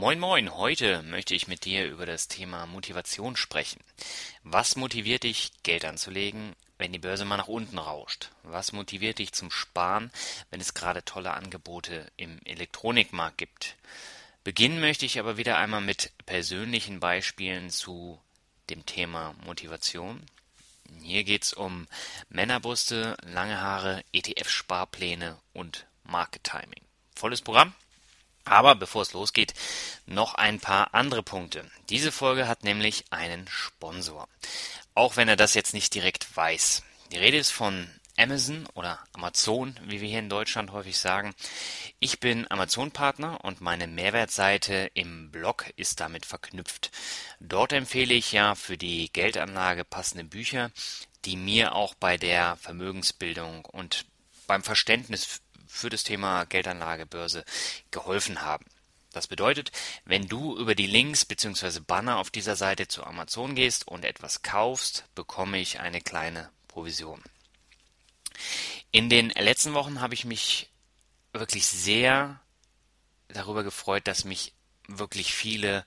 Moin moin, heute möchte ich mit dir über das Thema Motivation sprechen. Was motiviert dich, Geld anzulegen, wenn die Börse mal nach unten rauscht? Was motiviert dich zum Sparen, wenn es gerade tolle Angebote im Elektronikmarkt gibt? Beginnen möchte ich aber wieder einmal mit persönlichen Beispielen zu dem Thema Motivation. Hier geht es um Männerbrüste, lange Haare, ETF-Sparpläne und Market Timing. Volles Programm. Aber bevor es losgeht, noch ein paar andere Punkte. Diese Folge hat nämlich einen Sponsor. Auch wenn er das jetzt nicht direkt weiß. Die Rede ist von Amazon oder Amazon, wie wir hier in Deutschland häufig sagen. Ich bin Amazon-Partner und meine Mehrwertseite im Blog ist damit verknüpft. Dort empfehle ich ja für die Geldanlage passende Bücher, die mir auch bei der Vermögensbildung und beim Verständnis für das Thema Geldanlage, geholfen haben. Das bedeutet, wenn du über die Links bzw. Banner auf dieser Seite zu Amazon gehst und etwas kaufst, bekomme ich eine kleine Provision. In den letzten Wochen habe ich mich wirklich sehr darüber gefreut, dass mich wirklich viele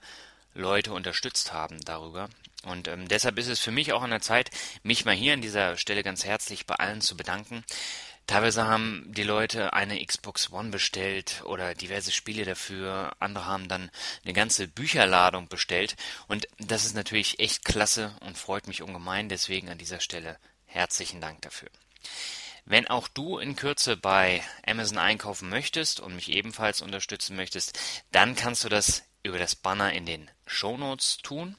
Leute unterstützt haben darüber. Und ähm, deshalb ist es für mich auch an der Zeit, mich mal hier an dieser Stelle ganz herzlich bei allen zu bedanken. Teilweise haben die Leute eine Xbox One bestellt oder diverse Spiele dafür. Andere haben dann eine ganze Bücherladung bestellt. Und das ist natürlich echt klasse und freut mich ungemein. Deswegen an dieser Stelle herzlichen Dank dafür. Wenn auch du in Kürze bei Amazon einkaufen möchtest und mich ebenfalls unterstützen möchtest, dann kannst du das über das Banner in den Show Notes tun.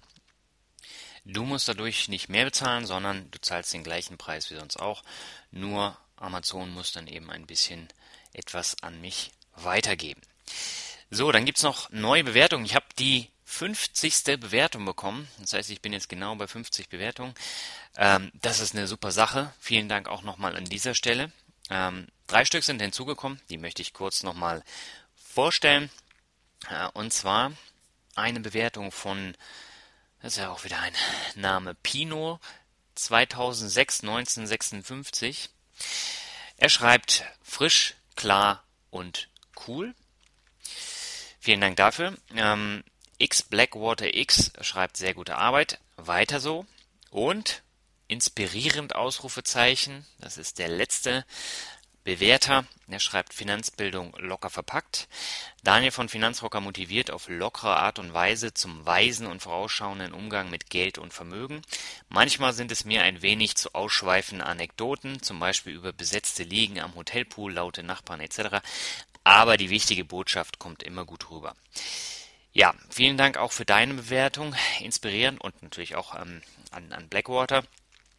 Du musst dadurch nicht mehr bezahlen, sondern du zahlst den gleichen Preis wie sonst auch. Nur Amazon muss dann eben ein bisschen etwas an mich weitergeben. So, dann gibt's noch neue Bewertungen. Ich habe die 50. Bewertung bekommen. Das heißt, ich bin jetzt genau bei 50 Bewertungen. Ähm, das ist eine super Sache. Vielen Dank auch nochmal an dieser Stelle. Ähm, drei Stück sind hinzugekommen. Die möchte ich kurz nochmal vorstellen. Äh, und zwar eine Bewertung von, das ist ja auch wieder ein Name, Pino 2006 1956. Er schreibt frisch, klar und cool. Vielen Dank dafür. Ähm, X Blackwater X schreibt sehr gute Arbeit. Weiter so. Und inspirierend Ausrufezeichen. Das ist der letzte Bewerter. Er schreibt Finanzbildung locker verpackt. Daniel von Finanzrocker motiviert auf lockere Art und Weise zum weisen und vorausschauenden Umgang mit Geld und Vermögen. Manchmal sind es mir ein wenig zu ausschweifende Anekdoten, zum Beispiel über besetzte Liegen am Hotelpool, laute Nachbarn etc. Aber die wichtige Botschaft kommt immer gut rüber. Ja, vielen Dank auch für deine Bewertung, inspirierend und natürlich auch ähm, an, an Blackwater.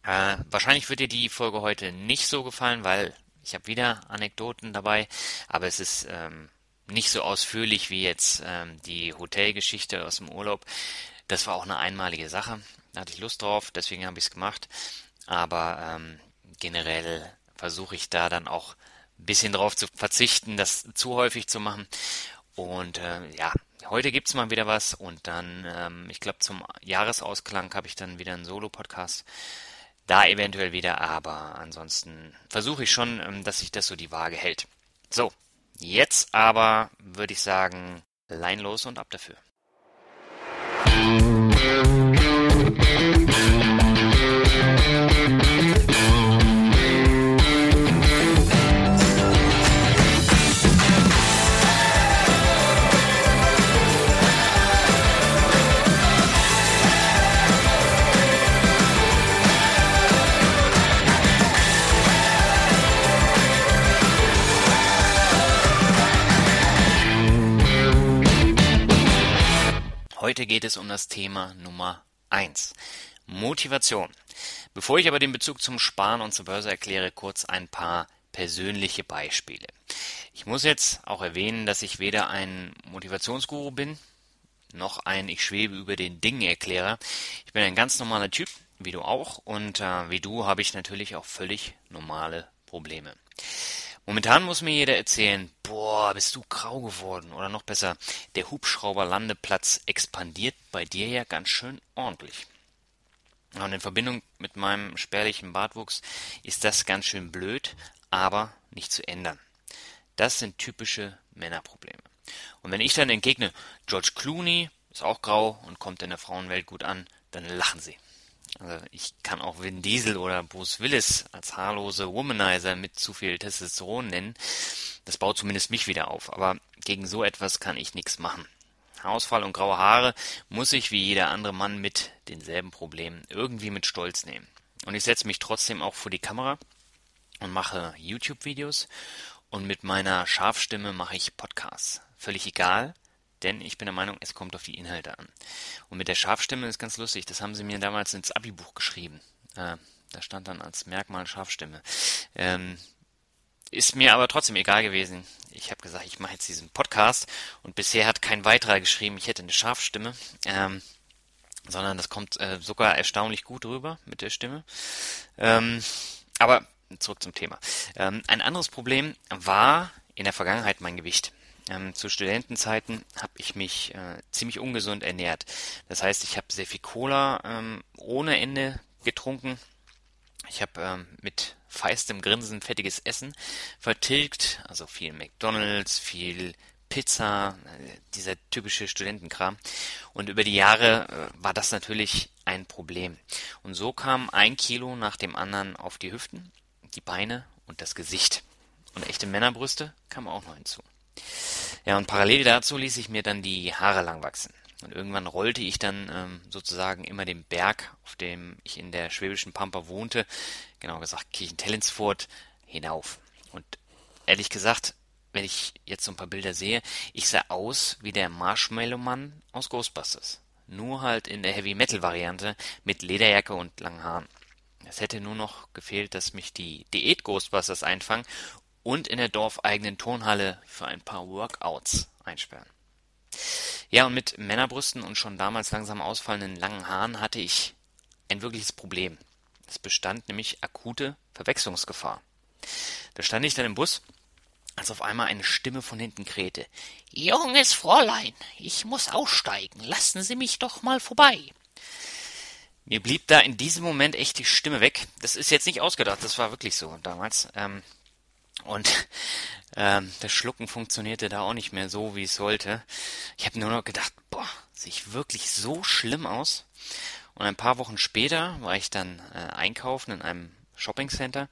Äh, wahrscheinlich wird dir die Folge heute nicht so gefallen, weil ich habe wieder Anekdoten dabei, aber es ist ähm, nicht so ausführlich wie jetzt ähm, die Hotelgeschichte aus dem Urlaub. Das war auch eine einmalige Sache. Da hatte ich Lust drauf, deswegen habe ich es gemacht. Aber ähm, generell versuche ich da dann auch ein bisschen drauf zu verzichten, das zu häufig zu machen. Und äh, ja, heute gibt's mal wieder was und dann, ähm, ich glaube, zum Jahresausklang habe ich dann wieder einen Solo-Podcast. Da eventuell wieder, aber ansonsten versuche ich schon, ähm, dass sich das so die Waage hält. So, jetzt aber würde ich sagen, Lein los und ab dafür. Heute geht es um das Thema Nummer 1. Motivation. Bevor ich aber den Bezug zum Sparen und zur Börse erkläre, kurz ein paar persönliche Beispiele. Ich muss jetzt auch erwähnen, dass ich weder ein Motivationsguru bin, noch ein Ich schwebe über den Dingen Erklärer. Ich bin ein ganz normaler Typ, wie du auch, und äh, wie du habe ich natürlich auch völlig normale Probleme. Momentan muss mir jeder erzählen, boah, bist du grau geworden. Oder noch besser, der Hubschrauberlandeplatz expandiert bei dir ja ganz schön ordentlich. Und in Verbindung mit meinem spärlichen Bartwuchs ist das ganz schön blöd, aber nicht zu ändern. Das sind typische Männerprobleme. Und wenn ich dann entgegne, George Clooney ist auch grau und kommt in der Frauenwelt gut an, dann lachen sie. Also ich kann auch Vin Diesel oder Bruce Willis als haarlose Womanizer mit zu viel Testosteron nennen. Das baut zumindest mich wieder auf. Aber gegen so etwas kann ich nichts machen. Haarausfall und graue Haare muss ich wie jeder andere Mann mit denselben Problemen irgendwie mit Stolz nehmen. Und ich setze mich trotzdem auch vor die Kamera und mache YouTube-Videos und mit meiner Scharfstimme mache ich Podcasts. Völlig egal, denn ich bin der Meinung, es kommt auf die Inhalte an. Und mit der Scharfstimme ist ganz lustig, das haben sie mir damals ins Abi-Buch geschrieben. Äh, da stand dann als Merkmal Scharfstimme. Ähm, ist mir aber trotzdem egal gewesen. Ich habe gesagt, ich mache jetzt diesen Podcast und bisher hat kein weiterer geschrieben, ich hätte eine Scharfstimme. Ähm, sondern das kommt äh, sogar erstaunlich gut rüber mit der Stimme. Ähm, aber zurück zum Thema. Ähm, ein anderes Problem war in der Vergangenheit mein Gewicht. Ähm, zu Studentenzeiten habe ich mich äh, ziemlich ungesund ernährt. Das heißt, ich habe sehr viel Cola ähm, ohne Ende getrunken. Ich habe ähm, mit feistem Grinsen fettiges Essen vertilgt, also viel McDonald's, viel Pizza, äh, dieser typische Studentenkram. Und über die Jahre äh, war das natürlich ein Problem. Und so kam ein Kilo nach dem anderen auf die Hüften, die Beine und das Gesicht. Und echte Männerbrüste kamen auch noch hinzu. Ja, und parallel dazu ließ ich mir dann die Haare lang wachsen. Und irgendwann rollte ich dann ähm, sozusagen immer den Berg, auf dem ich in der schwäbischen Pampa wohnte, genau gesagt Kirchentellensfurt, hinauf. Und ehrlich gesagt, wenn ich jetzt so ein paar Bilder sehe, ich sah aus wie der Marshmallow-Mann aus Ghostbusters. Nur halt in der Heavy-Metal-Variante mit Lederjacke und langen Haaren. Es hätte nur noch gefehlt, dass mich die Diät-Ghostbusters einfangen und in der dorfeigenen Turnhalle für ein paar Workouts einsperren. Ja, und mit Männerbrüsten und schon damals langsam ausfallenden langen Haaren hatte ich ein wirkliches Problem. Es bestand nämlich akute Verwechslungsgefahr. Da stand ich dann im Bus, als auf einmal eine Stimme von hinten krähte. Junges Fräulein, ich muss aussteigen. Lassen Sie mich doch mal vorbei. Mir blieb da in diesem Moment echt die Stimme weg. Das ist jetzt nicht ausgedacht, das war wirklich so damals. Ähm, und ähm, das Schlucken funktionierte da auch nicht mehr so, wie es sollte. Ich habe nur noch gedacht, boah, sieht wirklich so schlimm aus. Und ein paar Wochen später war ich dann äh, einkaufen in einem Shoppingcenter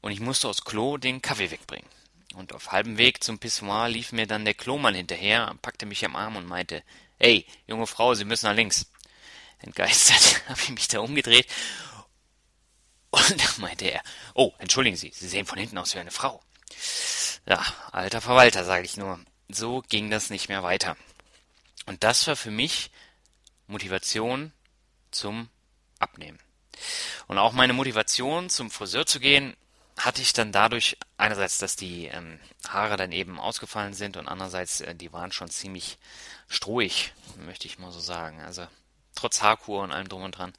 und ich musste aus Klo den Kaffee wegbringen. Und auf halbem Weg zum Pissoir lief mir dann der Klomann hinterher, packte mich am Arm und meinte, Hey, junge Frau, Sie müssen nach links. Entgeistert habe ich mich da umgedreht und da meinte er, oh, entschuldigen Sie, Sie sehen von hinten aus wie eine Frau. Ja, alter Verwalter, sage ich nur. So ging das nicht mehr weiter. Und das war für mich Motivation zum Abnehmen. Und auch meine Motivation, zum Friseur zu gehen, hatte ich dann dadurch einerseits, dass die ähm, Haare dann eben ausgefallen sind und andererseits, äh, die waren schon ziemlich strohig, möchte ich mal so sagen. Also trotz Haarkur und allem drum und dran,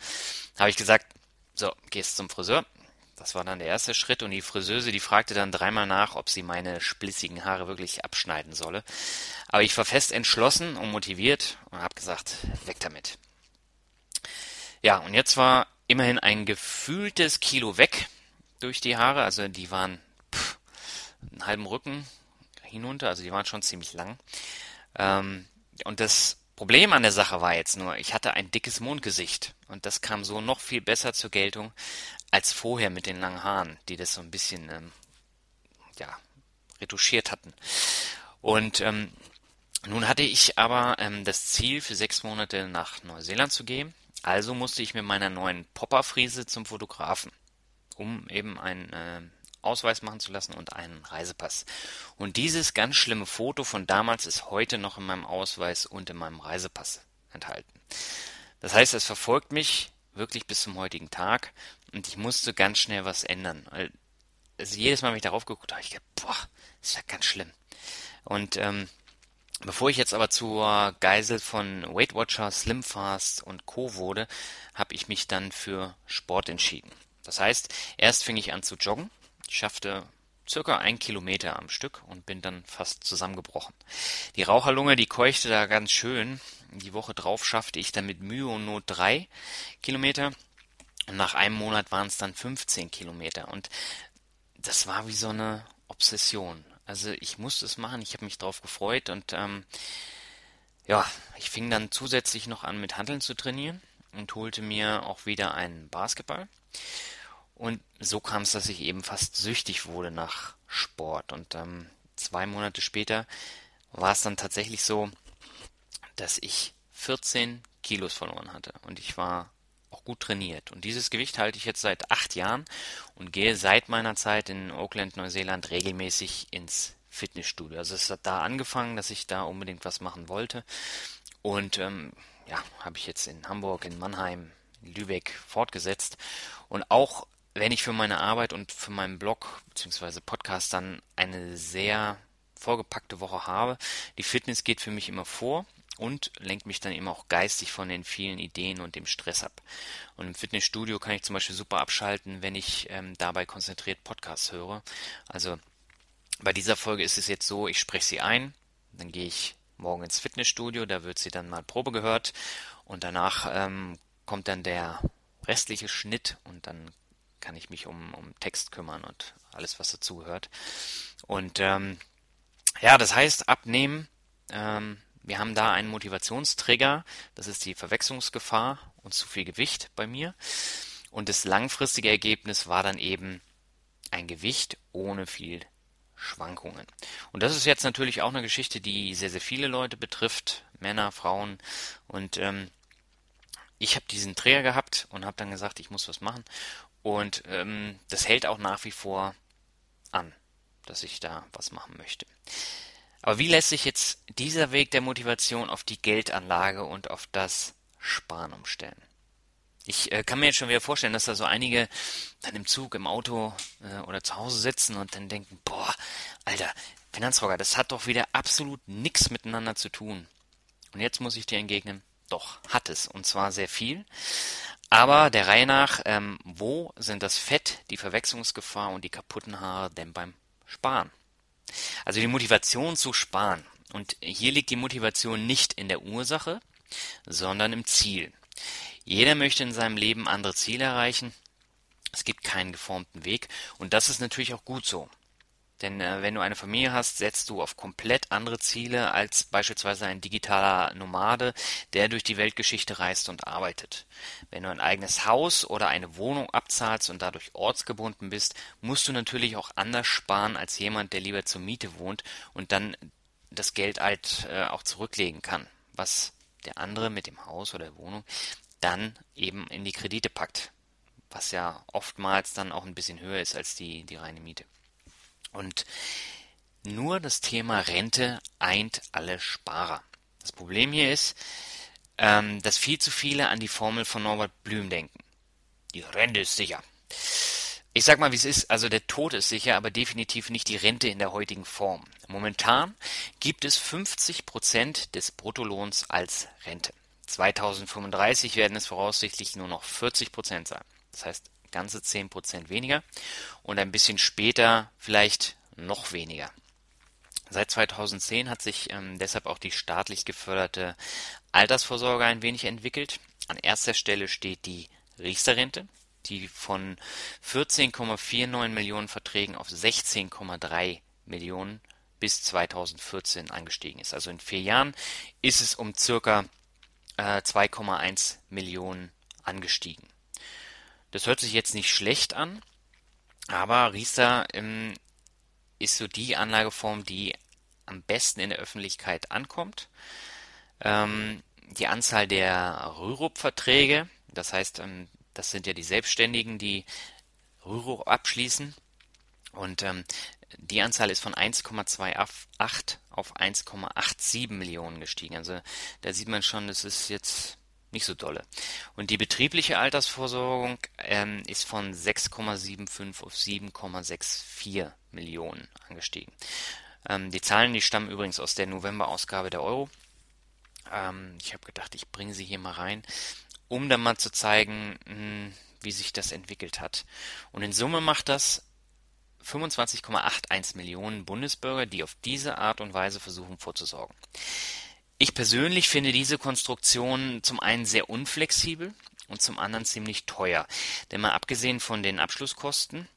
habe ich gesagt, so, gehst zum Friseur, das war dann der erste Schritt und die Friseuse, die fragte dann dreimal nach, ob sie meine splissigen Haare wirklich abschneiden solle. Aber ich war fest entschlossen und motiviert und habe gesagt, weg damit. Ja, und jetzt war immerhin ein gefühltes Kilo weg durch die Haare, also die waren pff, einen halben Rücken hinunter, also die waren schon ziemlich lang. Ähm, und das Problem an der Sache war jetzt nur, ich hatte ein dickes Mondgesicht und das kam so noch viel besser zur Geltung als vorher mit den langen Haaren, die das so ein bisschen ähm, ja, retuschiert hatten. Und ähm, nun hatte ich aber ähm, das Ziel, für sechs Monate nach Neuseeland zu gehen. Also musste ich mit meiner neuen Popperfriese zum Fotografen, um eben einen äh, Ausweis machen zu lassen und einen Reisepass. Und dieses ganz schlimme Foto von damals ist heute noch in meinem Ausweis und in meinem Reisepass enthalten. Das heißt, es verfolgt mich wirklich bis zum heutigen Tag und ich musste ganz schnell was ändern. Also jedes Mal, wenn ich darauf geguckt habe, ich gedacht, boah, Das ist ja ganz schlimm. Und ähm, Bevor ich jetzt aber zur Geisel von Weight Watcher, Slimfast und Co. wurde, habe ich mich dann für Sport entschieden. Das heißt, erst fing ich an zu joggen. Ich schaffte circa ein Kilometer am Stück und bin dann fast zusammengebrochen. Die Raucherlunge, die keuchte da ganz schön. Die Woche drauf schaffte ich dann mit Mühe und Not drei Kilometer. Und nach einem Monat waren es dann 15 Kilometer. Und das war wie so eine Obsession. Also ich musste es machen, ich habe mich darauf gefreut und ähm, ja, ich fing dann zusätzlich noch an mit Handeln zu trainieren und holte mir auch wieder einen Basketball. Und so kam es, dass ich eben fast süchtig wurde nach Sport. Und ähm, zwei Monate später war es dann tatsächlich so, dass ich 14 Kilos verloren hatte. Und ich war gut trainiert. Und dieses Gewicht halte ich jetzt seit acht Jahren und gehe seit meiner Zeit in Auckland, Neuseeland regelmäßig ins Fitnessstudio. Also es hat da angefangen, dass ich da unbedingt was machen wollte. Und ähm, ja, habe ich jetzt in Hamburg, in Mannheim, in Lübeck fortgesetzt. Und auch wenn ich für meine Arbeit und für meinen Blog bzw. Podcast dann eine sehr vorgepackte Woche habe, die Fitness geht für mich immer vor und lenkt mich dann eben auch geistig von den vielen Ideen und dem Stress ab. Und im Fitnessstudio kann ich zum Beispiel super abschalten, wenn ich ähm, dabei konzentriert Podcasts höre. Also bei dieser Folge ist es jetzt so, ich spreche sie ein, dann gehe ich morgen ins Fitnessstudio, da wird sie dann mal Probe gehört und danach ähm, kommt dann der restliche Schnitt und dann kann ich mich um, um Text kümmern und alles, was dazugehört. Und ähm, ja, das heißt, abnehmen ähm, wir haben da einen Motivationstrigger, das ist die Verwechslungsgefahr und zu viel Gewicht bei mir. Und das langfristige Ergebnis war dann eben ein Gewicht ohne viel Schwankungen. Und das ist jetzt natürlich auch eine Geschichte, die sehr, sehr viele Leute betrifft, Männer, Frauen. Und ähm, ich habe diesen Trigger gehabt und habe dann gesagt, ich muss was machen. Und ähm, das hält auch nach wie vor an, dass ich da was machen möchte. Aber wie lässt sich jetzt dieser Weg der Motivation auf die Geldanlage und auf das Sparen umstellen? Ich äh, kann mir jetzt schon wieder vorstellen, dass da so einige dann im Zug, im Auto äh, oder zu Hause sitzen und dann denken, boah, Alter, Finanzrocker, das hat doch wieder absolut nichts miteinander zu tun. Und jetzt muss ich dir entgegnen, doch, hat es. Und zwar sehr viel. Aber der Reihe nach, ähm, wo sind das Fett, die Verwechslungsgefahr und die kaputten Haare denn beim Sparen? Also die Motivation zu sparen. Und hier liegt die Motivation nicht in der Ursache, sondern im Ziel. Jeder möchte in seinem Leben andere Ziele erreichen. Es gibt keinen geformten Weg. Und das ist natürlich auch gut so. Denn äh, wenn du eine Familie hast, setzt du auf komplett andere Ziele als beispielsweise ein digitaler Nomade, der durch die Weltgeschichte reist und arbeitet. Wenn du ein eigenes Haus oder eine Wohnung abzahlst und dadurch ortsgebunden bist, musst du natürlich auch anders sparen als jemand, der lieber zur Miete wohnt und dann das Geld halt äh, auch zurücklegen kann, was der andere mit dem Haus oder der Wohnung dann eben in die Kredite packt, was ja oftmals dann auch ein bisschen höher ist als die, die reine Miete. Und nur das Thema Rente eint alle Sparer. Das Problem hier ist, ähm, dass viel zu viele an die Formel von Norbert Blüm denken. Die Rente ist sicher. Ich sag mal, wie es ist, also der Tod ist sicher, aber definitiv nicht die Rente in der heutigen Form. Momentan gibt es 50 Prozent des Bruttolohns als Rente. 2035 werden es voraussichtlich nur noch 40 Prozent sein. Das heißt, ganze 10% weniger und ein bisschen später vielleicht noch weniger. Seit 2010 hat sich ähm, deshalb auch die staatlich geförderte Altersvorsorge ein wenig entwickelt. An erster Stelle steht die Riester-Rente, die von 14,49 Millionen Verträgen auf 16,3 Millionen bis 2014 angestiegen ist. Also in vier Jahren ist es um circa äh, 2,1 Millionen angestiegen. Das hört sich jetzt nicht schlecht an, aber Riester ähm, ist so die Anlageform, die am besten in der Öffentlichkeit ankommt. Ähm, die Anzahl der Rürup-Verträge, das heißt, ähm, das sind ja die Selbstständigen, die Rürup abschließen. Und ähm, die Anzahl ist von 1,28 auf 1,87 Millionen gestiegen. Also da sieht man schon, das ist jetzt nicht so dolle. Und die betriebliche Altersvorsorgung ähm, ist von 6,75 auf 7,64 Millionen angestiegen. Ähm, die Zahlen, die stammen übrigens aus der November-Ausgabe der Euro. Ähm, ich habe gedacht, ich bringe sie hier mal rein, um dann mal zu zeigen, mh, hm, wie sich das entwickelt hat. Und in Summe macht das 25,81 Millionen Bundesbürger, die auf diese Art und Weise versuchen vorzusorgen. Ich persönlich finde diese Konstruktion zum einen sehr unflexibel und zum anderen ziemlich teuer. Denn mal abgesehen von den Abschlusskosten,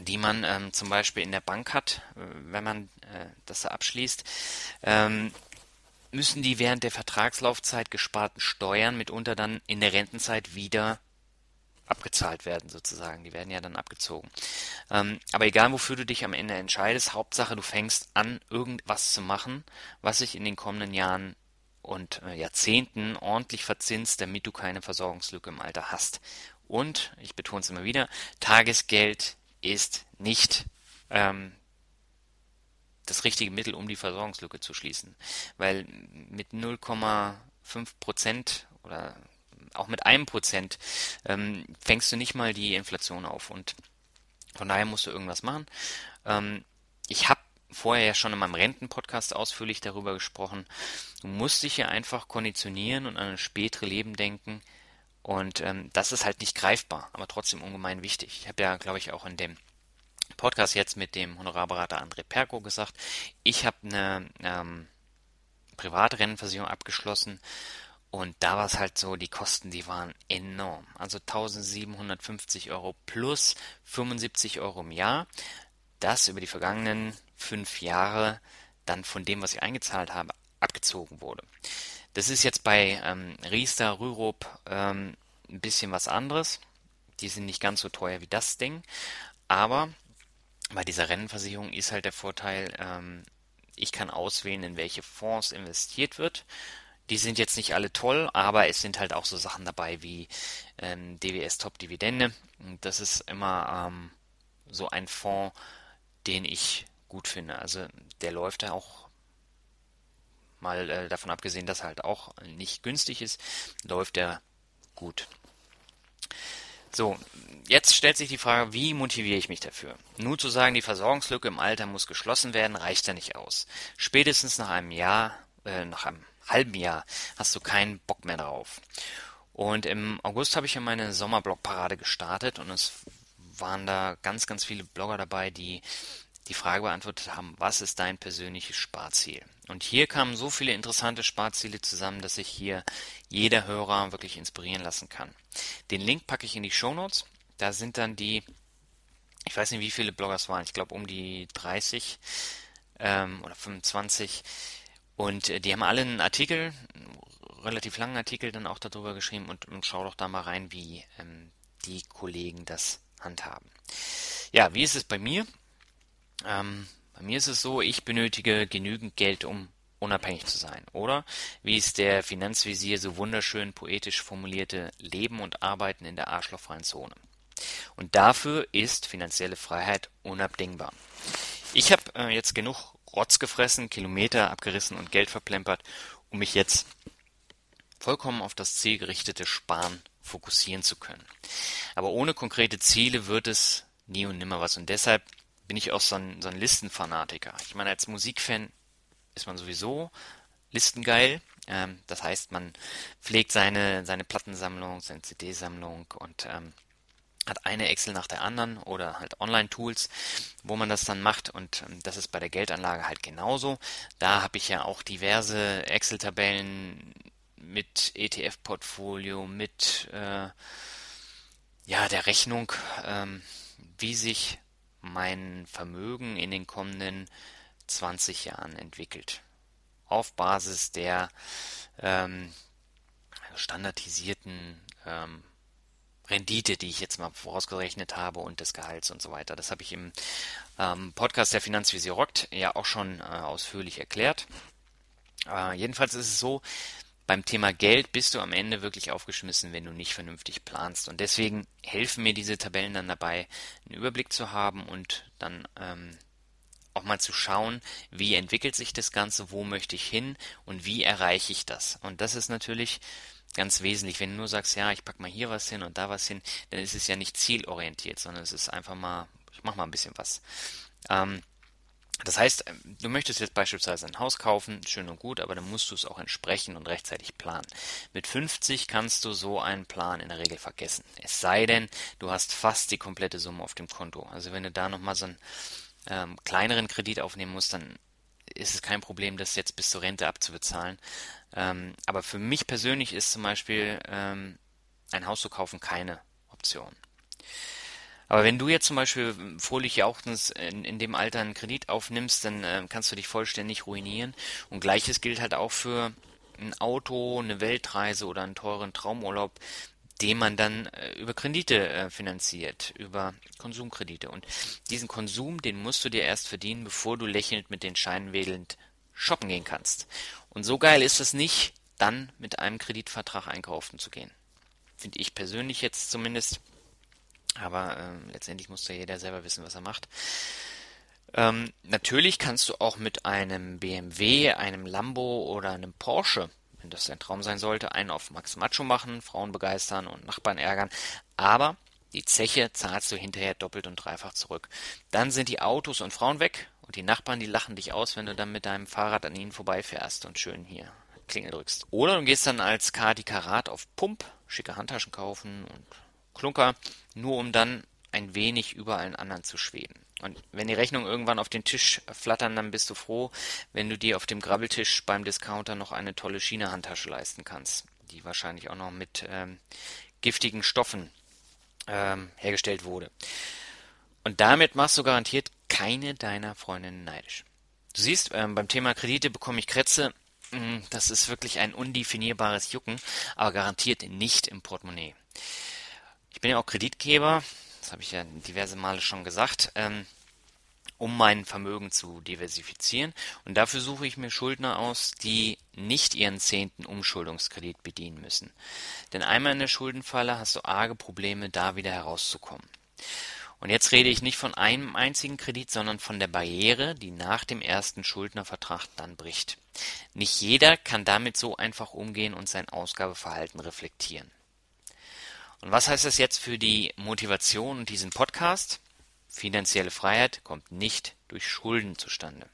die man ähm, zum Beispiel in der Bank hat, äh, wenn man äh, das abschließt, ähm, müssen die während der Vertragslaufzeit gesparten Steuern mitunter dann in der Rentenzeit wieder abgezahlt werden sozusagen. Die werden ja dann abgezogen. Ähm, aber egal, wofür du dich am Ende entscheidest, Hauptsache, du fängst an, irgendwas zu machen, was sich in den kommenden Jahren und äh, Jahrzehnten ordentlich verzinst, damit du keine Versorgungslücke im Alter hast. Und, ich betone es immer wieder, Tagesgeld ist nicht ähm, das richtige Mittel, um die Versorgungslücke zu schließen. Weil mit 0,5 Prozent oder auch mit einem Prozent ähm, fängst du nicht mal die Inflation auf. Und von daher musst du irgendwas machen. Ähm, ich habe vorher ja schon in meinem Rentenpodcast ausführlich darüber gesprochen. Du musst dich ja einfach konditionieren und an ein spätere Leben denken. Und ähm, das ist halt nicht greifbar, aber trotzdem ungemein wichtig. Ich habe ja, glaube ich, auch in dem Podcast jetzt mit dem Honorarberater André Perko gesagt, ich habe eine ähm, private Rentenversicherung abgeschlossen und da war es halt so, die Kosten, die waren enorm. Also 1750 Euro plus 75 Euro im Jahr. Das über die vergangenen fünf Jahre dann von dem, was ich eingezahlt habe, abgezogen wurde. Das ist jetzt bei ähm, Riester, Rürup ähm, ein bisschen was anderes. Die sind nicht ganz so teuer wie das Ding. Aber bei dieser Rennenversicherung ist halt der Vorteil, ähm, ich kann auswählen, in welche Fonds investiert wird. Die sind jetzt nicht alle toll, aber es sind halt auch so Sachen dabei wie ähm, DWS Top Dividende. Das ist immer ähm, so ein Fonds, den ich gut finde. Also der läuft da auch mal äh, davon abgesehen, dass er halt auch nicht günstig ist, läuft er gut. So, jetzt stellt sich die Frage, wie motiviere ich mich dafür? Nur zu sagen, die Versorgungslücke im Alter muss geschlossen werden, reicht ja nicht aus. Spätestens nach einem Jahr, äh, nach einem halben Jahr hast du keinen Bock mehr drauf. Und im August habe ich ja meine Sommerblogparade gestartet und es waren da ganz, ganz viele Blogger dabei, die die Frage beantwortet haben, was ist dein persönliches Sparziel? Und hier kamen so viele interessante Sparziele zusammen, dass sich hier jeder Hörer wirklich inspirieren lassen kann. Den Link packe ich in die Show Notes. Da sind dann die, ich weiß nicht, wie viele Bloggers waren, ich glaube um die 30 ähm, oder 25, und äh, die haben alle einen Artikel, einen relativ langen Artikel dann auch darüber geschrieben und, und schau doch da mal rein, wie ähm, die Kollegen das handhaben. Ja, wie ist es bei mir? Ähm, bei mir ist es so, ich benötige genügend Geld, um unabhängig zu sein. Oder, wie es der Finanzvisier so wunderschön poetisch formulierte, Leben und Arbeiten in der arschlochfreien Zone. Und dafür ist finanzielle Freiheit unabdingbar. Ich habe äh, jetzt genug Rotz gefressen, Kilometer abgerissen und Geld verplempert, um mich jetzt vollkommen auf das zielgerichtete Sparen fokussieren zu können. Aber ohne konkrete Ziele wird es nie und nimmer was. Und deshalb bin ich auch so ein, so ein Listenfanatiker. Ich meine, als Musikfan ist man sowieso listengeil. Ähm, das heißt, man pflegt seine, seine Plattensammlung, seine CD-Sammlung und ähm, hat eine Excel nach der anderen oder halt Online-Tools, wo man das dann macht und ähm, das ist bei der Geldanlage halt genauso. Da habe ich ja auch diverse Excel-Tabellen mit ETF-Portfolio, mit äh, ja der Rechnung, ähm, wie sich mein Vermögen in den kommenden 20 Jahren entwickelt. Auf Basis der ähm, standardisierten ähm, Rendite, die ich jetzt mal vorausgerechnet habe und des Gehalts und so weiter. Das habe ich im ähm, Podcast der Finanzvisier rockt ja auch schon äh, ausführlich erklärt. Äh, jedenfalls ist es so, beim Thema Geld bist du am Ende wirklich aufgeschmissen, wenn du nicht vernünftig planst. Und deswegen helfen mir diese Tabellen dann dabei, einen Überblick zu haben und dann ähm, auch mal zu schauen, wie entwickelt sich das Ganze, wo möchte ich hin und wie erreiche ich das. Und das ist natürlich ganz wesentlich. Wenn du nur sagst, ja, ich pack mal hier was hin und da was hin, dann ist es ja nicht zielorientiert, sondern es ist einfach mal, ich mach mal ein bisschen was. Ähm, das heißt, du möchtest jetzt beispielsweise ein Haus kaufen, schön und gut, aber dann musst du es auch entsprechend und rechtzeitig planen. Mit 50 kannst du so einen Plan in der Regel vergessen. Es sei denn, du hast fast die komplette Summe auf dem Konto. Also wenn du da nochmal so einen ähm, kleineren Kredit aufnehmen musst, dann ist es kein Problem, das jetzt bis zur Rente abzubezahlen. Ähm, aber für mich persönlich ist zum Beispiel ähm, ein Haus zu kaufen keine Option. Aber wenn du jetzt zum Beispiel fröhlich jauchzend in, in dem Alter einen Kredit aufnimmst, dann äh, kannst du dich vollständig ruinieren. Und gleiches gilt halt auch für ein Auto, eine Weltreise oder einen teuren Traumurlaub, den man dann äh, über Kredite äh, finanziert, über Konsumkredite. Und diesen Konsum, den musst du dir erst verdienen, bevor du lächelnd mit den Scheinen wedelnd shoppen gehen kannst. Und so geil ist es nicht, dann mit einem Kreditvertrag einkaufen zu gehen. Finde ich persönlich jetzt zumindest. Aber ähm, letztendlich muss ja jeder selber wissen, was er macht. Ähm, natürlich kannst du auch mit einem BMW, einem Lambo oder einem Porsche, wenn das dein Traum sein sollte, einen auf Max Macho machen, Frauen begeistern und Nachbarn ärgern. Aber die Zeche zahlst du hinterher doppelt und dreifach zurück. Dann sind die Autos und Frauen weg und die Nachbarn, die lachen dich aus, wenn du dann mit deinem Fahrrad an ihnen vorbeifährst und schön hier Klingel drückst. Oder du gehst dann als Kadi Karat auf Pump, schicke Handtaschen kaufen und Klunker, nur um dann ein wenig über allen anderen zu schweben. Und wenn die Rechnungen irgendwann auf den Tisch flattern, dann bist du froh, wenn du dir auf dem Grabbeltisch beim Discounter noch eine tolle China-Handtasche leisten kannst, die wahrscheinlich auch noch mit ähm, giftigen Stoffen ähm, hergestellt wurde. Und damit machst du garantiert keine deiner Freundinnen neidisch. Du siehst, ähm, beim Thema Kredite bekomme ich Krätze. Hm, das ist wirklich ein undefinierbares Jucken, aber garantiert nicht im Portemonnaie. Ich bin ja auch Kreditgeber, das habe ich ja diverse Male schon gesagt, ähm, um mein Vermögen zu diversifizieren. Und dafür suche ich mir Schuldner aus, die nicht ihren zehnten Umschuldungskredit bedienen müssen. Denn einmal in der Schuldenfalle hast du arge Probleme, da wieder herauszukommen. Und jetzt rede ich nicht von einem einzigen Kredit, sondern von der Barriere, die nach dem ersten Schuldnervertrag dann bricht. Nicht jeder kann damit so einfach umgehen und sein Ausgabeverhalten reflektieren. Und was heißt das jetzt für die Motivation und diesen Podcast? Finanzielle Freiheit kommt nicht durch Schulden zustande.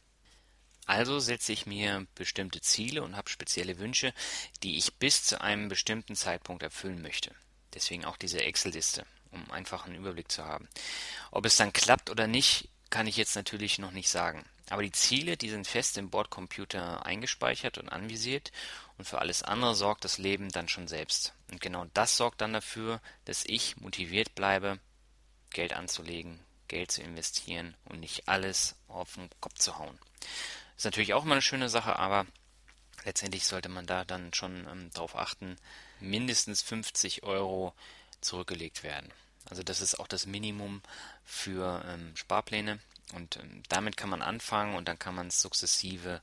Also setze ich mir bestimmte Ziele und habe spezielle Wünsche, die ich bis zu einem bestimmten Zeitpunkt erfüllen möchte. Deswegen auch diese Excel-Liste, um einfach einen Überblick zu haben. Ob es dann klappt oder nicht, kann ich jetzt natürlich noch nicht sagen. Aber die Ziele, die sind fest im Bordcomputer eingespeichert und anvisiert und für alles andere sorgt das Leben dann schon selbst. Und genau das sorgt dann dafür, dass ich motiviert bleibe, Geld anzulegen, Geld zu investieren und nicht alles auf den Kopf zu hauen. Ist natürlich auch immer eine schöne Sache, aber letztendlich sollte man da dann schon ähm, darauf achten, mindestens 50 Euro zurückgelegt werden. Also das ist auch das Minimum für ähm, Sparpläne und ähm, damit kann man anfangen und dann kann man es sukzessive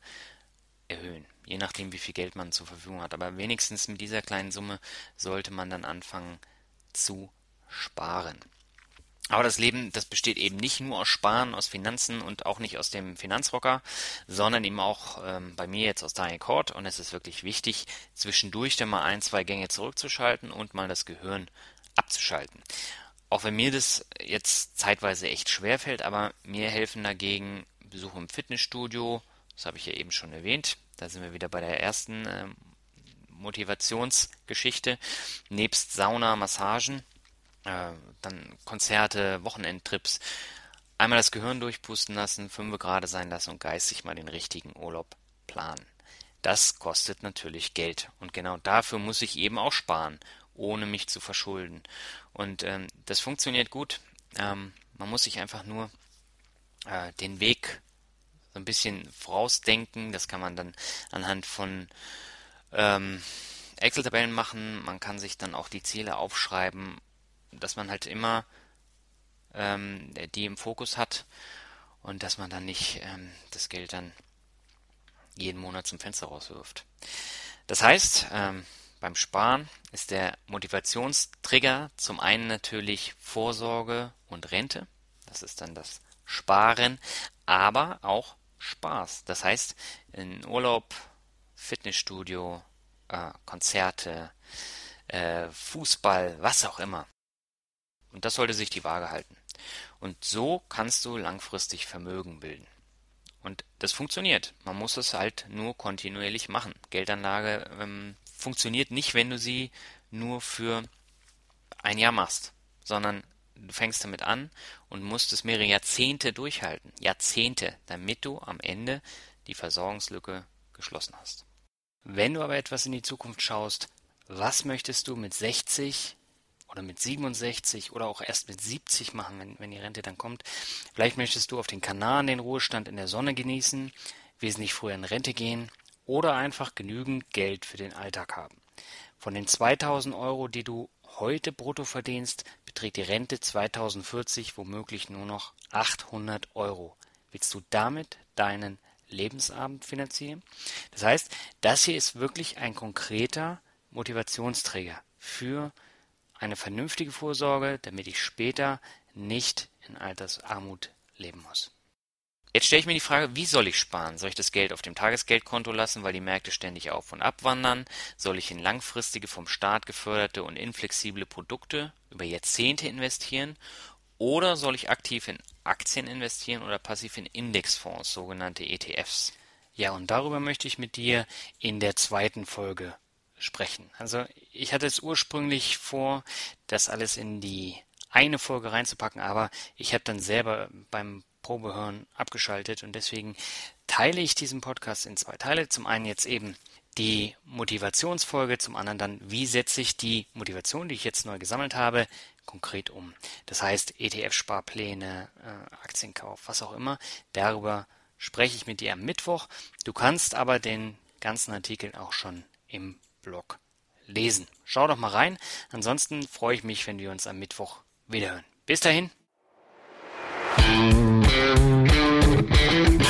erhöhen, je nachdem, wie viel Geld man zur Verfügung hat. Aber wenigstens mit dieser kleinen Summe sollte man dann anfangen zu sparen. Aber das Leben, das besteht eben nicht nur aus Sparen, aus Finanzen und auch nicht aus dem Finanzrocker, sondern eben auch ähm, bei mir jetzt aus Daniel Cord. Und es ist wirklich wichtig, zwischendurch dann mal ein, zwei Gänge zurückzuschalten und mal das Gehirn abzuschalten. Auch wenn mir das jetzt zeitweise echt schwer fällt, aber mir helfen dagegen Besuche im Fitnessstudio, das habe ich ja eben schon erwähnt. Da sind wir wieder bei der ersten äh, Motivationsgeschichte. Nebst Sauna, Massagen, äh, dann Konzerte, Wochenendtrips. Einmal das Gehirn durchpusten lassen, fünf gerade sein lassen und geistig mal den richtigen Urlaub planen. Das kostet natürlich Geld. Und genau dafür muss ich eben auch sparen, ohne mich zu verschulden. Und ähm, das funktioniert gut. Ähm, man muss sich einfach nur äh, den Weg so ein bisschen vorausdenken. Das kann man dann anhand von ähm, Excel-Tabellen machen. Man kann sich dann auch die Ziele aufschreiben, dass man halt immer ähm, die im Fokus hat und dass man dann nicht ähm, das Geld dann jeden Monat zum Fenster rauswirft. Das heißt, ähm, beim Sparen ist der Motivationstrigger zum einen natürlich Vorsorge und Rente. Das ist dann das Sparen, aber auch Spaß. Das heißt, in Urlaub, Fitnessstudio, äh, Konzerte, äh, Fußball, was auch immer. Und das sollte sich die Waage halten. Und so kannst du langfristig Vermögen bilden. Und das funktioniert. Man muss es halt nur kontinuierlich machen. Geldanlage ähm, funktioniert nicht, wenn du sie nur für ein Jahr machst, sondern du fängst damit an und musst es mehrere Jahrzehnte durchhalten. Jahrzehnte, damit du am Ende die Versorgungslücke geschlossen hast. Wenn du aber etwas in die Zukunft schaust, was möchtest du mit 60 oder mit 67 oder auch erst mit 70 machen, wenn, wenn die Rente dann kommt? Vielleicht möchtest du auf den Kanaren den Ruhestand in der Sonne genießen, wesentlich früher in Rente gehen oder einfach genügend Geld für den Alltag haben. Von den 2000 Euro, die du heute brutto verdienst, beträgt die Rente 2040 womöglich nur noch 800 Euro. Willst du damit deinen Lebensabend finanzieren? Das heißt, das hier ist wirklich ein konkreter Motivationsträger für eine vernünftige Vorsorge, damit ich später nicht in Altersarmut leben muss. Jetzt stelle ich mir die Frage, wie soll ich sparen? Soll ich das Geld auf dem Tagesgeldkonto lassen, weil die Märkte ständig auf und ab wandern? Soll ich in langfristige, vom Staat geförderte und inflexible Produkte über Jahrzehnte investieren? Oder soll ich aktiv in Aktien investieren oder passiv in Indexfonds, sogenannte ETFs? Ja, und darüber möchte ich mit dir in der zweiten Folge sprechen. Also ich hatte es ursprünglich vor, das alles in die eine Folge reinzupacken, aber ich habe dann selber beim Probehören abgeschaltet und deswegen teile ich diesen Podcast in zwei Teile. Zum einen jetzt eben die Motivationsfolge, zum anderen dann, wie setze ich die Motivation, die ich jetzt neu gesammelt habe, konkret um. Das heißt, ETF-Sparpläne, äh, Aktienkauf, was auch immer. Darüber spreche ich mit dir am Mittwoch. Du kannst aber den ganzen Artikel auch schon im Blog lesen. Schau doch mal rein. Ansonsten freue ich mich, wenn wir uns am Mittwoch wiederhören. Bis dahin. Música